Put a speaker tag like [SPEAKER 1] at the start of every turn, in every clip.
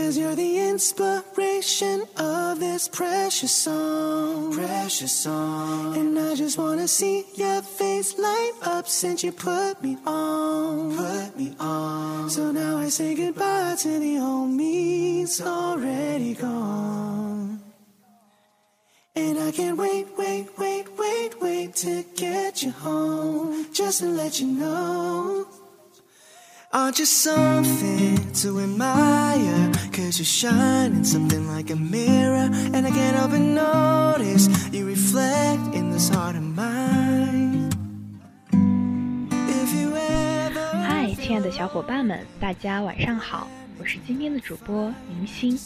[SPEAKER 1] Cause you're the inspiration of this precious song. Precious song. And I just wanna see your face light up since you put me on. Put me on. So now I say goodbye to the old me. It's already gone. And I can't wait, wait, wait, wait, wait to get you home. Just to let you know. Aren't you something to admire? Cause you're shining something like a mirror. And I can't help but notice you reflect in this heart of mine. If you ever.
[SPEAKER 2] 嗨，亲爱的小伙伴们，大家晚上好，我是今天的主播明星。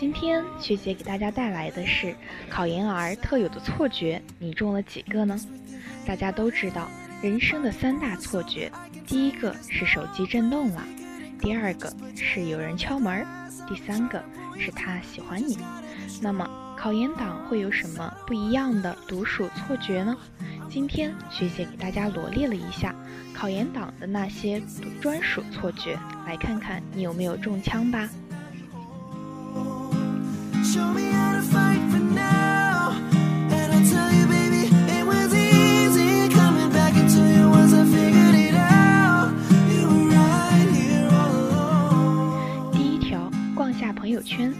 [SPEAKER 2] 今天学姐给大家带来的是考研儿特有的错觉，你中了几个呢？大家都知道，人生的三大错觉，第一个是手机震动了，第二个是有人敲门，第三个是他喜欢你。那么考研党会有什么不一样的独属错觉呢？今天学姐给大家罗列了一下考研党的那些专属错觉，来看看你有没有中枪吧。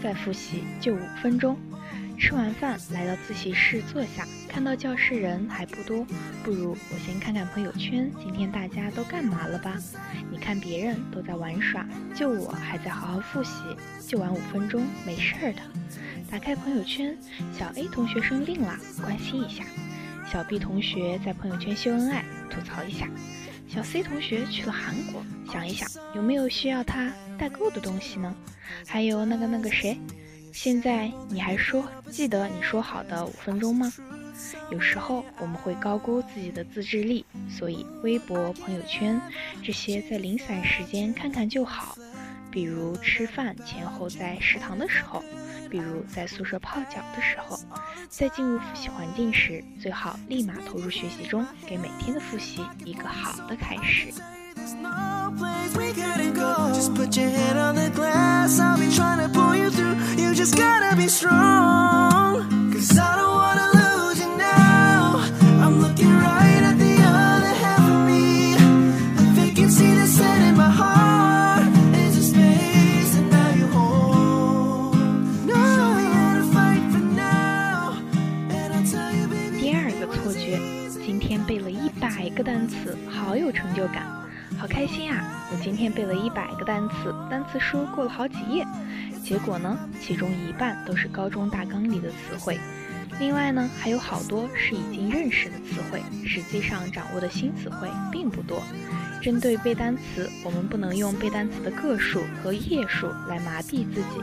[SPEAKER 2] 再复习，就五分钟。吃完饭来到自习室坐下，看到教室人还不多，不如我先看看朋友圈，今天大家都干嘛了吧？你看别人都在玩耍，就我还在好好复习，就玩五分钟，没事儿的。打开朋友圈，小 A 同学生病了，关心一下；小 B 同学在朋友圈秀恩爱，吐槽一下；小 C 同学去了韩国，想一想有没有需要他代购的东西呢？还有那个那个谁，现在你还说记得你说好的五分钟吗？有时候我们会高估自己的自制力，所以微博、朋友圈这些在零散时间看看就好。比如吃饭前后在食堂的时候，比如在宿舍泡脚的时候，在进入复习环境时，最好立马投入学习中，给每天的复习一个好的开始。错觉，今天背了一百个单词，好有成就感，好开心啊！我今天背了一百个单词，单词书过了好几页，结果呢，其中一半都是高中大纲里的词汇，另外呢，还有好多是已经认识的词汇，实际上掌握的新词汇并不多。针对背单词，我们不能用背单词的个数和页数来麻痹自己。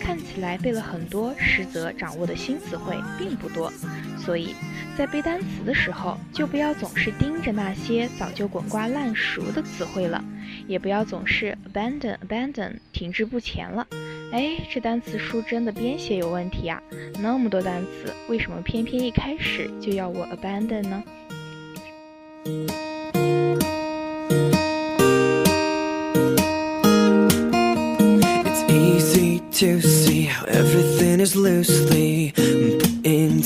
[SPEAKER 2] 看起来背了很多，实则掌握的新词汇并不多。所以在背单词的时候，就不要总是盯着那些早就滚瓜烂熟的词汇了，也不要总是 abandon abandon 停滞不前了。哎，这单词书真的编写有问题啊！那么多单词，为什么偏偏一开始就要我 abandon 呢
[SPEAKER 3] ？？To see how everything is loosely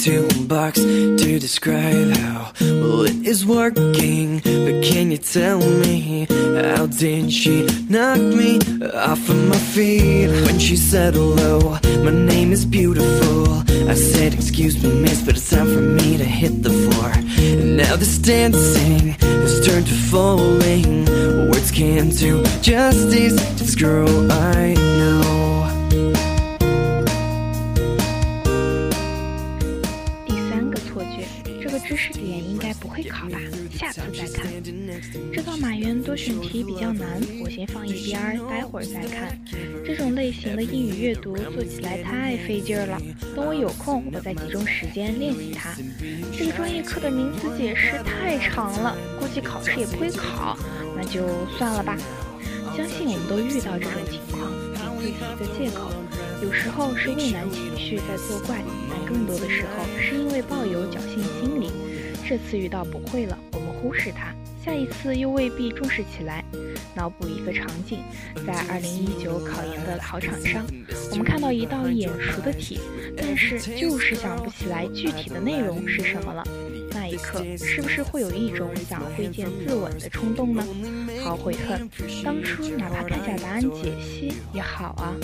[SPEAKER 3] into a box to describe how well it is working. But can you tell me how did she knock me off of my feet when she said hello? My name is beautiful. I said, Excuse me, miss, but it's time for me to hit the floor. And now this dancing has turned to falling. Words can't do justice to this girl I know.
[SPEAKER 2] 会考吧，下次再看。知道马原多选题比较难，我先放一边儿，待会儿再看。这种类型的英语阅读做起来太费劲儿了，等我有空，我再集中时间练习它。这个专业课的名词解释太长了，估计考试也不会考，那就算了吧。相信我们都遇到这种情况，给自己一个借口。有时候是畏难情绪在作怪，但更多的时候是因为抱有侥幸心理。这次遇到不会了，我们忽视它，下一次又未必重视起来。脑补一个场景，在二零一九考研的考场上，我们看到一道眼熟的题，但是就是想不起来具体的内容是什么了。那一刻，是不是会有一种想挥剑自刎的冲动呢？好悔恨，当初哪怕看下答案解析也好啊。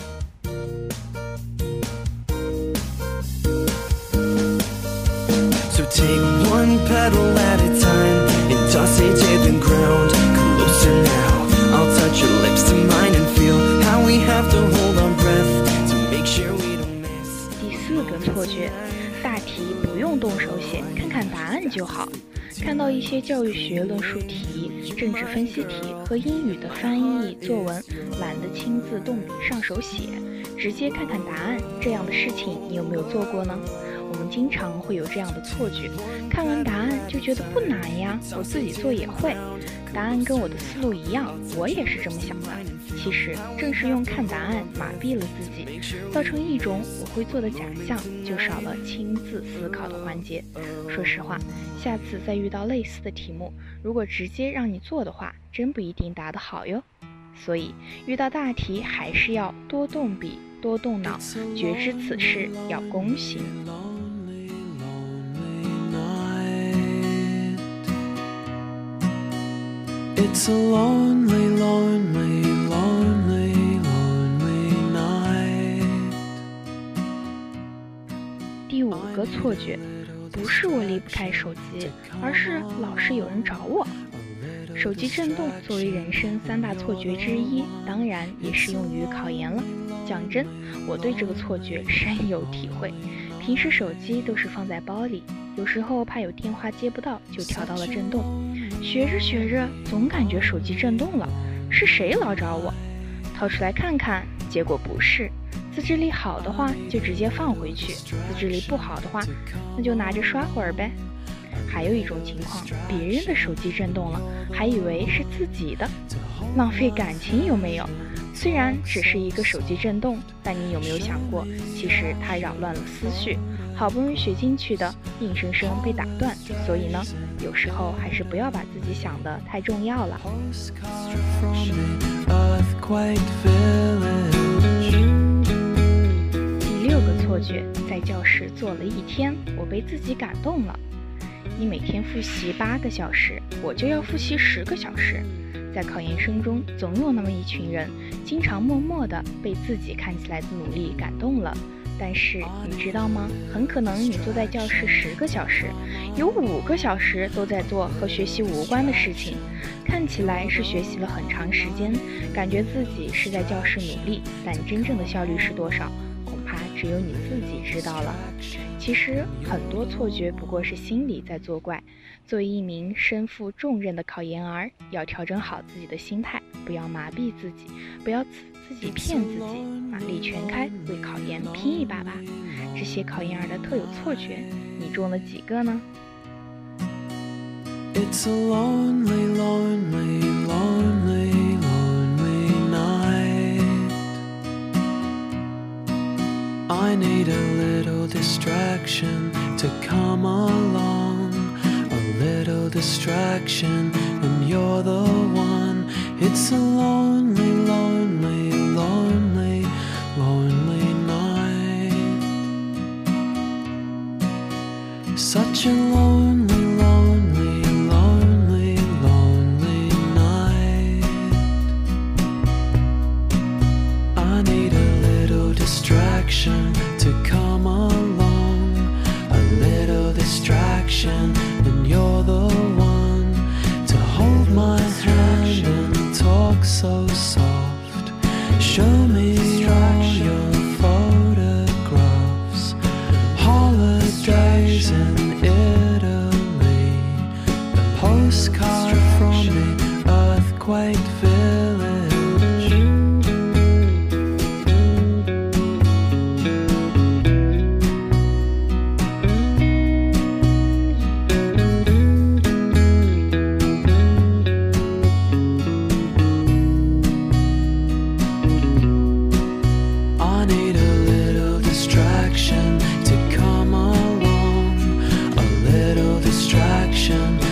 [SPEAKER 3] Take one petal at a time and toss it to the ground. Closer now, I'll touch your lips to mine and feel how we have to hold our breath to make sure we don't miss.
[SPEAKER 2] 第四个错觉，大题不用动手写，看看答案就好。看到一些教育学论述题、政治分析题和英语的翻译作文，懒得亲自动笔上手写，直接看看答案，这样的事情你有没有做过呢？我们经常会有这样的错觉，看完答案就觉得不难呀，我自己做也会。答案跟我的思路一样，我也是这么想的。其实正是用看答案麻痹了自己，造成一种我会做的假象，就少了亲自思考的环节。说实话，下次再遇到类似的题目，如果直接让你做的话，真不一定答得好哟。所以遇到大题还是要多动笔、多动脑，觉知此事要躬行。
[SPEAKER 3] It's a lonely, lonely, lonely, lonely night.
[SPEAKER 2] 第五个错觉，不是我离不开手机，而是老是有人找我。手机震动作为人生三大错觉之一，当然也适用于考研了。讲真，我对这个错觉深有体会。平时手机都是放在包里，有时候怕有电话接不到，就调到了震动。学着学着，总感觉手机震动了，是谁老找我？掏出来看看，结果不是。自制力好的话，就直接放回去；自制力不好的话，那就拿着刷会儿呗。还有一种情况，别人的手机震动了，还以为是自己的，浪费感情有没有？虽然只是一个手机震动，但你有没有想过，其实它扰乱了思绪，好不容易学进去的，硬生生被打断。所以呢，有时候还是不要把自己想的太重要了。第六个错觉，在教室坐了一天，我被自己感动了。你每天复习八个小时，我就要复习十个小时。在考研生中，总有那么一群人，经常默默地被自己看起来的努力感动了。但是你知道吗？很可能你坐在教室十个小时，有五个小时都在做和学习无关的事情，看起来是学习了很长时间，感觉自己是在教室努力，但真正的效率是多少？恐怕只有你自己知道了。其实很多错觉不过是心理在作怪。作为一名身负重任的考研儿，要调整好自己的心态，不要麻痹自己，不要自自己骗自己，马力全开，为考研拼一把吧！这些考研儿的特有错觉，你中了几个呢
[SPEAKER 3] ？It's a lonely, lonely, lonely, lonely night. I need a little distraction to come on. Distraction, and you're the one. It's a lonely, show me all your ocean